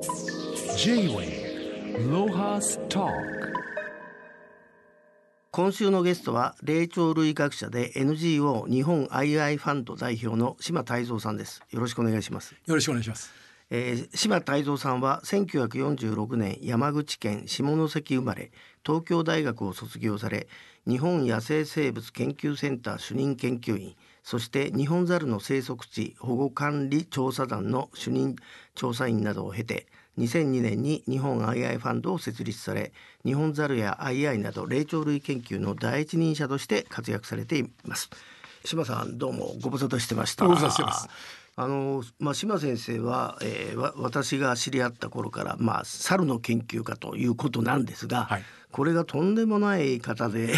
J-Way ロハスタ今週のゲストは霊長類学者で NGO 日本 II ファンド代表の島泰造さんです。よろしくお願いします。よろしくお願いします。えー、島泰造さんは1946年山口県下関生まれ東京大学を卒業され日本野生生物研究センター主任研究員そして日本猿の生息地保護管理調査団の主任調査員などを経て2002年に日本 II ファンドを設立され日本猿や II など霊長類研究の第一人者として活躍されています。島さんどうもご無沙汰してました。ご無沙汰してます。あのまあ、島先生は、えー、私が知り合った頃から、まあ、猿の研究家ということなんですが、はい、これがとんでもない方で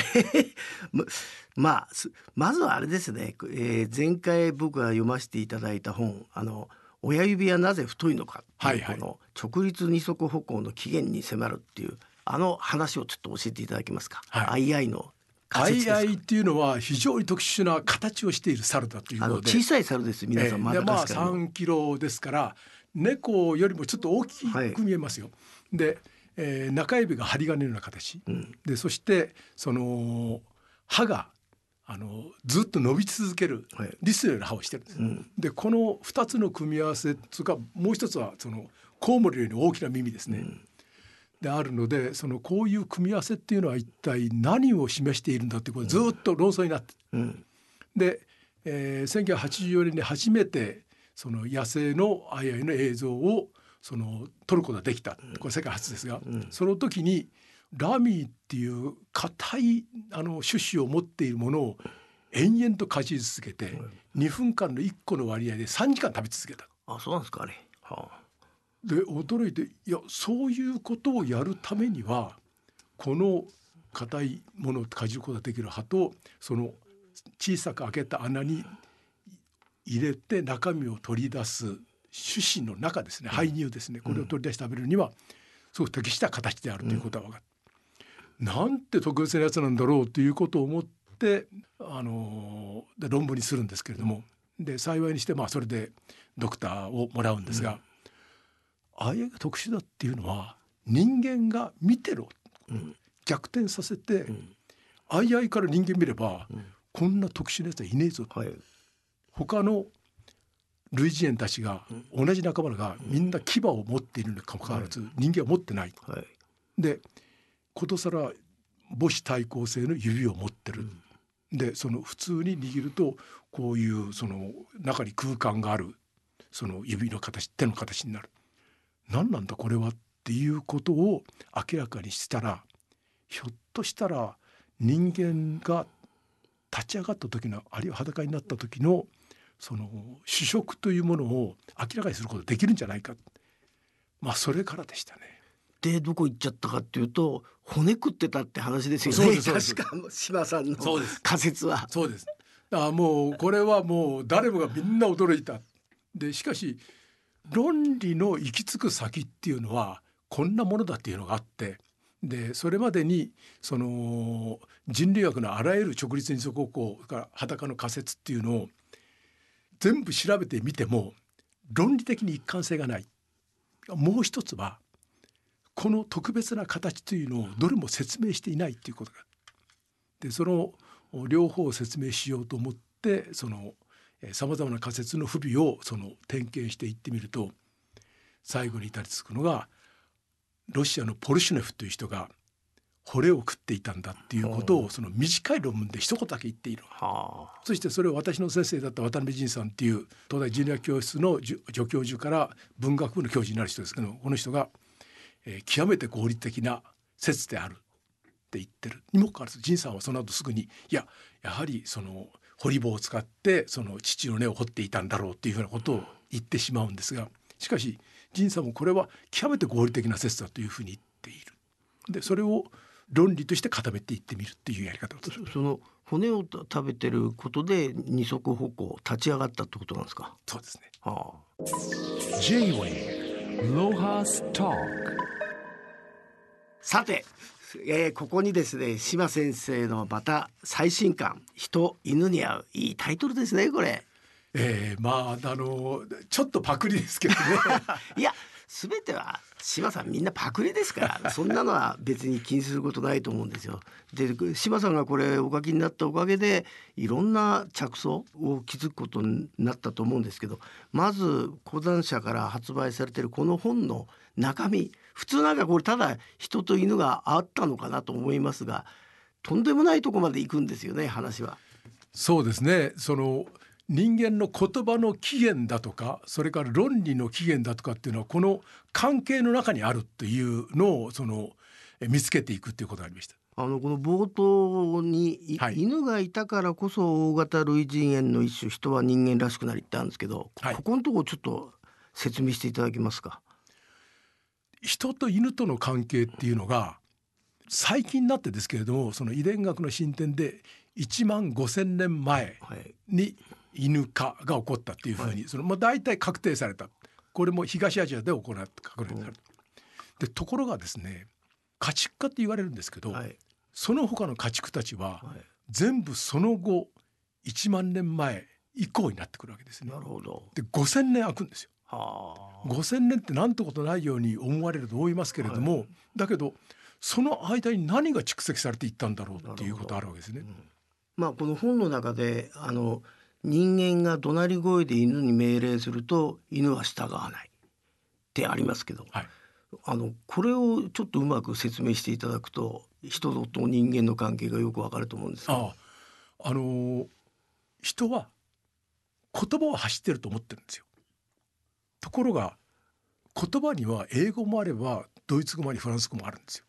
まあまずはあれですね、えー、前回僕が読ませていただいた本あの親指はなぜ太いのかっていう、この直立二足歩行の起源に迫るっていうあの話をちょっと教えていただけますか？はい、II のアイアイっていうのは非常に特殊な形をしている猿だということで小さい猿です皆さん、えー、まあ3キロですから猫よりもちょっと大きく見えますよ。はい、で、えー、中指が針金のような形、うん、でそしてその歯があのずっと伸び続けるリスのような歯をしてるんです。はいうん、でこの2つの組み合わせつかもう一つはそのコウモリより大きな耳ですね。うんであるのでそのこういう組み合わせっていうのは一体何を示しているんだってことずっと論争になって、うん、で、えー、1984年に初めてその野生のアイアイの映像をその撮ることができたこれ世界初ですが、うん、その時にラミーっていう硬いあの種子を持っているものを延々とかじり続けて、2分間の1個の割合で3時間食べ続けた。あそうなんですかね、はあで驚いていやそういうことをやるためにはこの硬いものをかじることができる歯とその小さく開けた穴に入れて中身を取り出す種子の中ですね排乳ですねこれを取り出して食べるにはすごく適した形であるということは分かる。うん、なんて特別なやつなんだろうということを思ってあので論文にするんですけれどもで幸いにしてまあそれでドクターをもらうんですが。うんあいが特殊だっていうのは人間が見てろ、うん、逆転させて、うん、あいあいから人間見れば、うん、こんな特殊なやつはいねえぞ、はい、他の類人猿たちが、同じ仲間がみんな牙を持っているにもかかわらず、人間は持ってない。はい、でことさら母子対抗性の指を持ってる。でその普通に握るとこういうその中に空間があるその指の形手の形になる。何なんだこれはっていうことを明らかにしたらひょっとしたら人間が立ち上がった時のあるいは裸になった時のその主食というものを明らかにすることができるんじゃないかまあそれからでしたね。でどこ行っちゃったかっていうと骨食ってたって話ですよね。確か島さんの仮説は。そうです。あもうこれはもう誰もがみんな驚いた。でしかし論理の行き着く先っていうのはこんなものだっていうのがあってでそれまでにその人類学のあらゆる直立二足歩行から裸の仮説っていうのを全部調べてみても論理的に一貫性がない。もう一つはこの特別な形というのをどれも説明していないっていうことがでその両方を説明しようと思ってそのさまざまな仮説の不備をその点検していってみると最後に至りつくのがロシアのポルシュネフという人が骨を食っていたんだっていうことをその短い論文で一言だけ言っている、そしてそれを私の先生だった渡辺仁さんっていう東大人類学教室の助教授から文学部の教授になる人ですけどこの人が、えー、極めて合理的な説であるって言ってる。にもかかわらず仁さんはその後すぐにいややはりその掘り棒を使ってその父の根を掘っていたんだろうっていうふうなことを言ってしまうんですがしかし仁さんもこれは極めて合理的な説だというふうに言っている。でそれを論理として固めていってみるっていうやり方その骨を食べてることで二足歩行立ち上がったってことなんですか？そうですね。はあ、J-Way ロハスタさてえー、ここにですね島先生のまた最新刊人犬に合ういいタイトルですねこれ。えー、まああのちょっとパクリですけどね。いや全ては島さんみんなパクリですからそんなのは別に気にすることないと思うんですよ。で島さんがこれお書きになったおかげでいろんな着想を築くことになったと思うんですけどまず講談社から発売されてるこの本の中身普通なんかこれただ人と犬があったのかなと思いますがとんでもないとこまで行くんですよね話は。そうですねその人間の言葉の起源だとかそれから論理の起源だとかっていうのはこの関係の中にあるっていうのをその見つけていくっていうことがありました。あのこの冒頭に、はい、犬がいたからこそ大型類人猿の一種人は人間らしくなりってあるんですけど、はい、ここのとこちょっと説明していただけますか？人と犬との関係っていうのが最近になってですけれどもその遺伝学の進展で1万5,000年前に犬化が起こったっていうふうに、はい、そのまあ大体確定されたこれも東アジアで行った確認された。でところがですね家畜化って言われるんですけど、はい、その他の家畜たちは、全部その後1万年前以降になってくるわけですね。なるほどで5,000年空くんですよ。5,000年ってなんてことないように思われると思いますけれども、はい、だけどその間に何が蓄積されていったんだろうっていうことあるわけですね。うん、まあこの本の中であの人間が怒鳴り声で犬に命令すると犬は従わないってありますけど、はい、あのこれをちょっとうまく説明していただくと人と人間の関係がよくわかると思うんですああの人は言葉を発してると思ってるんですよ。ところが言葉には英語もあればドイツ語もありフランス語もあるんですよ。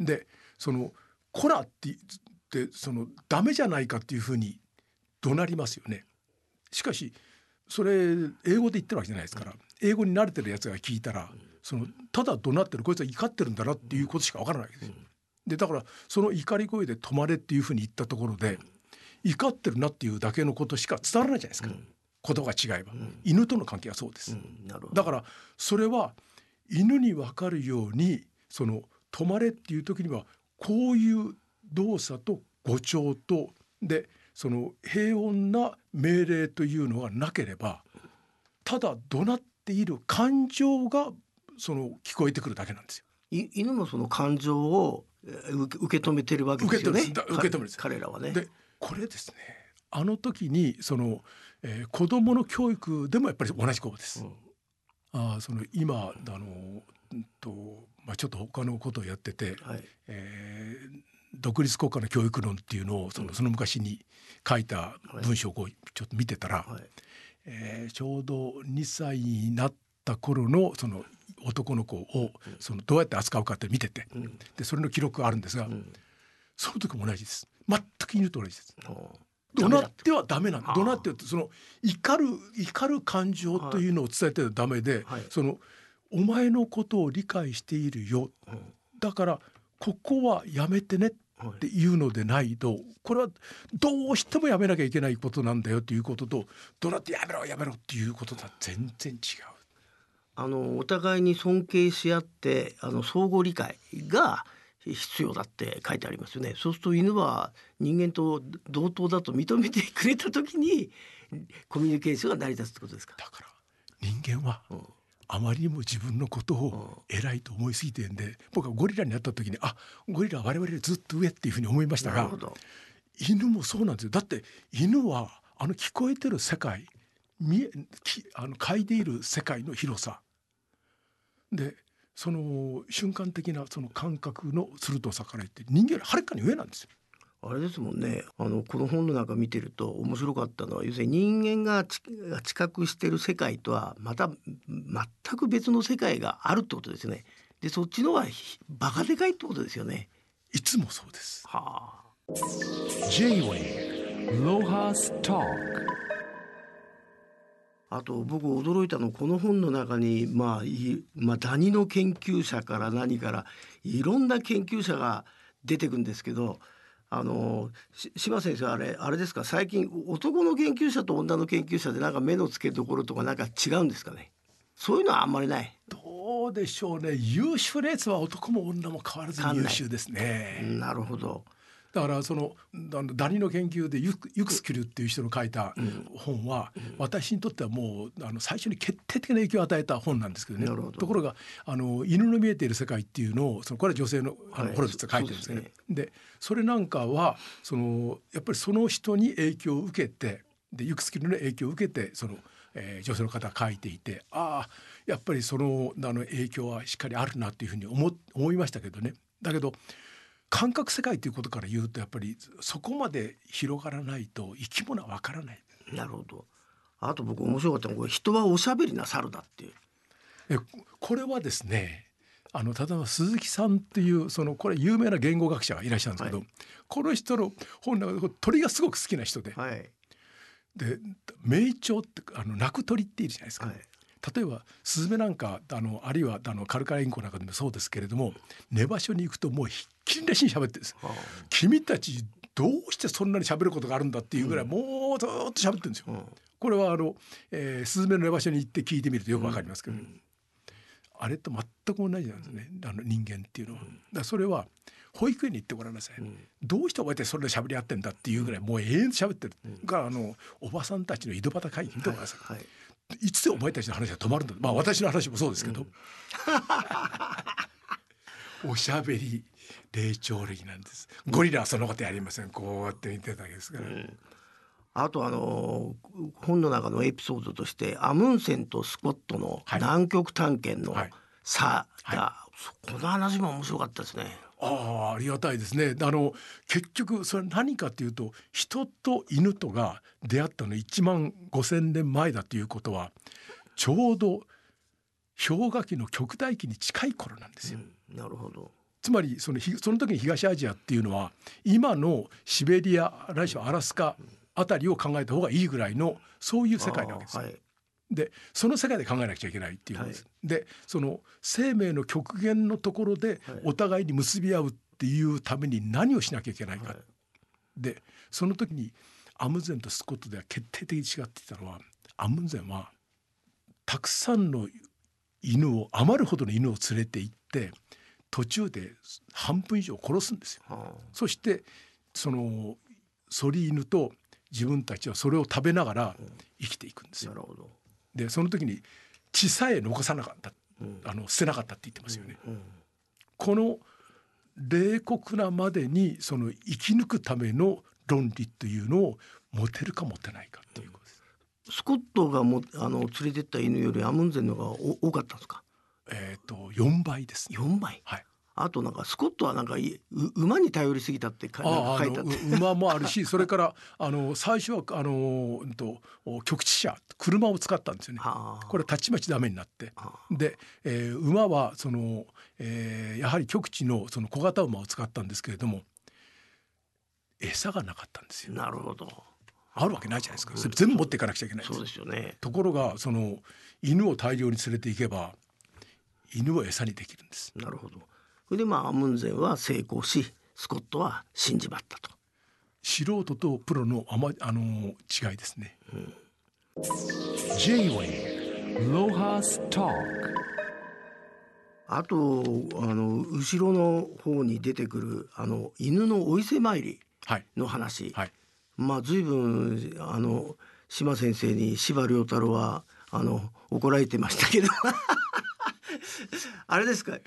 でその「コラ」ってってそのダメじゃないかっていうふうに怒鳴りますよね。しかしそれ英語で言ってるわけじゃないですから英語に慣れてるやつが聞いたらそのただ怒鳴ってるこいつは怒ってるんだなっていうことしかわからないわけですよ。でだからその怒り声で止まれっていうふうに言ったところで怒ってるなっていうだけのことしか伝わらないじゃないですか。言葉が違えば、犬との関係はそうです、だからそれは犬に分かるようにその止まれっていう時にはこういう動作と語調とでその平穏な命令というのがなければただ怒鳴っている感情がその聞こえてくるだけなんですよ。犬もその感情を受け止めてるわけですよね。受け止める彼らはね。でこれですねあの時にその、えー、子供の教育でもやっぱり同じことです。うん、あその今あのとまあちょっと他のことをやってて、はい、えー、独立国家の教育論っていうのをそのその昔に書いた文章をこうちょっと見てたら、はい、えー、ちょうど2歳になった頃のその男の子をそのどうやって扱うかって見てて、うん、でそれの記録があるんですが、うん、その時も同じです。全く犬と同じです。怒鳴ってはダメなんだ。怒鳴ってその怒る怒る感情というのを伝えてはダメで、はい、そのお前のことを理解しているよ、だからここはやめてねっていうのでないとこれはどうしてもやめなきゃいけないことなんだよということとどうなってやめろやめろっていうこととは全然違う。あのお互いに尊敬し合ってあの相互理解が必要だって書いてありますよね。そうすると犬は人間と同等だと認めてくれた時にコミュニケーションが成り立つってことですか？だから人間は、うんあまりにも自分のことを偉いと思いすぎてんで僕はゴリラに会った時にあゴリラは我々ずっと上っていうふうに思いましたが犬もそうなんですよだって犬はあの聞こえてる世界見きあの嗅いでいる世界の広さでその瞬間的なその感覚の鋭さから言って人間よりはるかに上なんですよ。あれですもんねあのこの本の中見てると面白かったのは要するに人間が知覚してる世界とはまた全く別の世界があるってことですね。でそっちのはバカでかいってことですよね。いつもそうです。はあ。J-Way ロハスタあと僕驚いたのこの本の中にまあい、まあ、ダニの研究者から何からいろんな研究者が出てくんですけどあの島先生あれあれですか？最近男の研究者と女の研究者でなんか目の付けどころとかなんか違うんですかね？そういうのはあんまりない。どうでしょうね。優秀なやつは男も女も変わらず優秀ですね。なるほどだからそのダニの研究でユクユクスキルっていう人の書いた本は、私にとってはもうあの最初に決定的な影響を与えた本なんですけどね。ところがあの犬の見えている世界っていうのをそのこれは女性のあの、はいホロビッツが書いてるんですけど、ね、でそれなんかはそのやっぱりその人に影響を受けてでユクスキルの影響を受けてその、えー女性の方が書いていてああやっぱりそのあの影響はしっかりあるなっていうふうに思思いましたけどね。だけど感覚世界ということから言うとやっぱりそこまで広がらないと生き物はわからない。なるほど。あと僕面白かったのはこれ人はおしゃべりな猿だっていう。えこれはですねあの例えば鈴木さんっていうそのこれ有名な言語学者がいらっしゃるんですけど、はい。この人の本の中で鳥がすごく好きな人で、はい。で鳴鳥ってあの鳴く鳥っているじゃないですか、はい例えばスズメなんかあのあるいはあのカルカラインコなんかでもそうですけれども寝場所に行くともうひっきりなしに喋ってるんです。は君たちどうしてそんなに喋ることがあるんだっていうぐらいもうずっと喋ってるんですよ、あうん。これはあの、えー、スズメの寝場所に行って聞いてみるとよくわかりますけど、あれと全く同じなんですね。あの人間っていうのは。だそれは保育園に行ってごらんなさい、ん。どうしてお前ってそれで喋り合ってんだっていうぐらいもう永遠と喋ってる、があのおばさんたちの井戸端会議見てごらんなさい、はいいつでお前たちの話が止まるんだ？まあ私の話もそうですけど、おしゃべり霊長類なんです。ゴリラはそのことやりません。こうやって見てただけですから、あとあの本の中のエピソードとしてアムンセンとスコットのはい。南極探検のはい。差が、この話も面白かったですね。ああありがたいですねあの結局それ何かというと人と犬とが出会ったの1万5,000年前だということはちょうど氷河期の極大期に近い頃なんですよ。なるほど。つまりそのひその時に東アジアっていうのは今のシベリアないしはアラスカあたりを考えた方がいいぐらいのそういう世界なわけですよ。はい。でその世界で考えなくちゃいけないっていうことです。でその生命の極限のところではいお互いに結び合うっていうために何をしなきゃいけないか。はいでその時にアムゼンとスコットでは決定的に違っていたのはアムゼンはたくさんの犬を余るほどの犬を連れて行って途中で半分以上殺すんですよ。はそしてそのソリ犬と自分たちはそれを食べながら生きていくんですよ。あなるほど。でその時に血さえ残さなかった、うんあの捨てなかったって言ってますよね。うんこの冷酷なまでにその生き抜くための論理というのを持てるか持てないかっていうことです。スコットがもあの連れてった犬よりアムンゼンの方がお多かったんですか？えっ、と4倍ですね。四倍？はい。あとなんかスコットはなんか馬に頼りすぎたって書いてあって。馬もあるし それからあの最初はあのうんとお局地車車を使ったんですよね。はあこれたちまちダメになってはで、えー馬はその、えーやはり極地のその小型馬を使ったんですけれども餌がなかったんですよ。なるほど。あるわけないじゃないですかそれ全部持っていかなくちゃいけないそうですよね。ところがその犬を大量に連れて行けば犬を餌にできるんです。なるほど。それでまあアムンゼンは成功し、スコットは死んじまったと。素人とプロのあまあの違いですね。J-Wave Lohas Talk あとあの後ろの方に出てくるあの犬のお伊勢参りはい。の話、はい。まあ随分あの島先生に司馬遼太郎はあの怒られてましたけど。あれですか？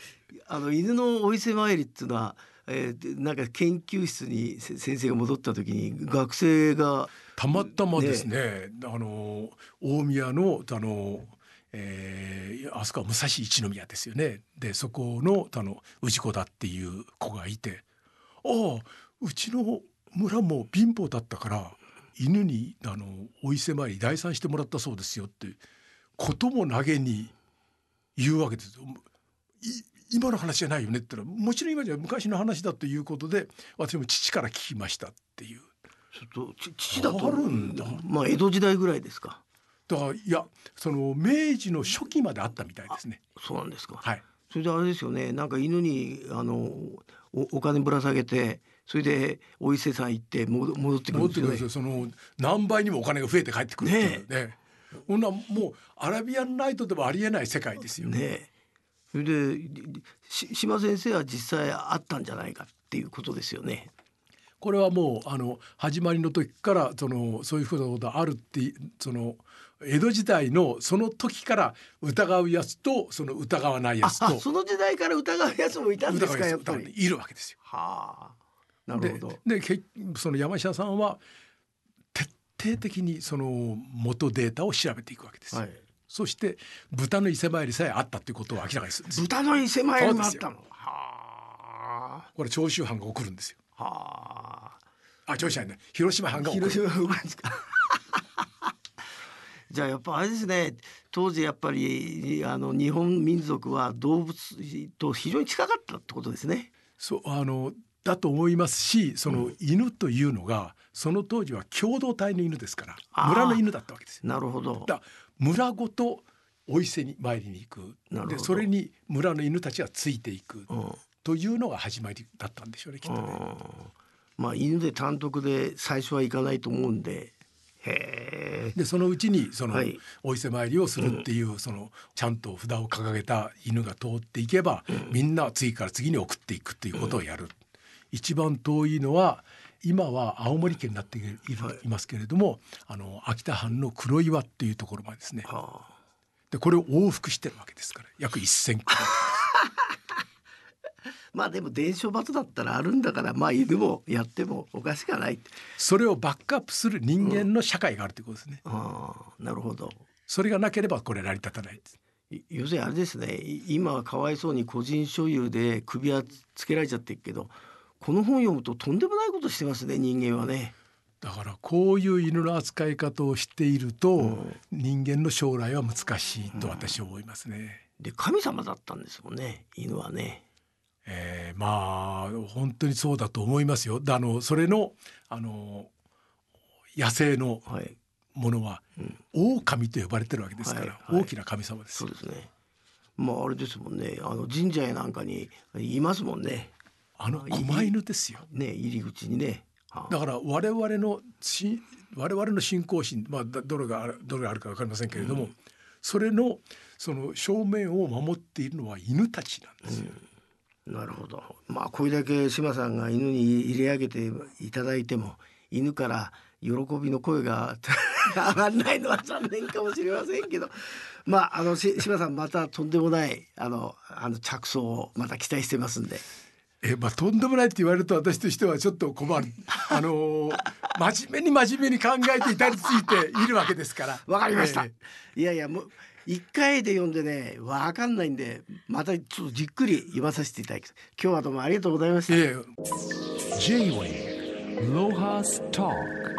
あの犬のお伊勢参りっていうのは、えーなんか研究室にせ先生が戻った時に学生がたまたまですねあの大宮のあの、えーあそこは武蔵一宮ですよねでそこのあの氏子だっていう子がいて「ああうちの村も貧乏だったから犬にあのお伊勢参り代参してもらったそうですよ」ってことも投げに言うわけですよ。い今の話じゃないよねって言ったらもちろん今じゃ昔の話だということで私も父から聞きましたっていう。ちょっとち父だとあるんだまあ江戸時代ぐらいですかだからいやその明治の初期まであったみたいですね。そうなんですか、はい。それであれですよねなんか犬にあのおお金ぶら下げてそれでお伊勢さん行って戻戻ってくるん戻ってですよねすよ。その何倍にもお金が増えて帰ってくるっていうね。こんなもうアラビアンナイトでもありえない世界ですよ。ねえそれでし島先生は実際あったんじゃないかっていうことですよね。これはもうあの始まりの時からそのそういうふうなことあるってその江戸時代のその時から疑うやつとその疑わないやつとあその時代から疑うやつもいたんですかやっぱり。といるわけですよ。はあなるでほど。でけその山下さんは徹底的にその元データを調べていくわけです。はい、そして豚の伊勢参りさえあったということを明らかにするんです。豚の伊勢参りもあったの？はこれ長州藩が送るんですよ。あはあ。あ長州藩ね広島藩が送る。広島がですか？じゃあやっぱあれですね当時やっぱりあの日本民族は動物と非常に近かったってことですね。そうあのだと思いますしその犬というのがその当時は共同体の犬ですから村の犬だったわけですよ。なるほど。だ村ごとお伊勢に参りに行く。でそれに村の犬たちがついていく。うん。というのが始まりだったんでしょうねきっとね。うん。まあ犬で単独で最初は行かないと思うんで。でそのうちにその、はい。お伊勢参りをするっていう、そのちゃんと札を掲げた犬が通っていけば、みんな次から次に送っていくっていうことをやる、一番遠いのは今は青森県になっている、いますけれどもあの秋田藩の黒岩っていうところまでですねはあ。でこれを往復してるわけですから約1,000キロ まあでも伝承バトだったらあるんだからまあ犬もやってもおかしくはない。それをバックアップする人間の社会があるということですね。ああなるほど。それがなければこれ成り立たない要するにあれですねい今はかわいそうに個人所有で首輪つけられちゃってるけどこの本読むととんでもないことしてますね人間はね。だからこういう犬の扱い方をしていると、うん人間の将来は難しいと私は思いますね。で神様だったんですもんね犬はね。えーまあ本当にそうだと思いますよ。であのそれのあの野生のはいものは、狼と呼ばれてるわけですから、はいはい大きな神様ですそう。ですね。まああれですもんねあの神社やなんかにいますもんね。あの狛犬ですよ。ね入り口にね。はあだから我々のし我々の信仰心、まあ、だどれがあるどれがあるか分かりませんけれども、それのその正面を守っているのは犬たちなんですよ。なるほど。まあこれだけ島さんが犬に入れ上げていただいても犬から喜びの声が 上がらないのは残念かもしれませんけど、まああのし島さんまたとんでもないあのあの着想をまた期待してますんで。えまあ、とんでもないって言われると私としてはちょっと困る。あのー 真面目に真面目に考えて至りついているわけですから。わかりました。えいやいやもう一回で読んでねわかんないんでまたちょっとじっくり読まさせていただきます。今日はどうもありがとうございました。えええ J-Way Lohas Talk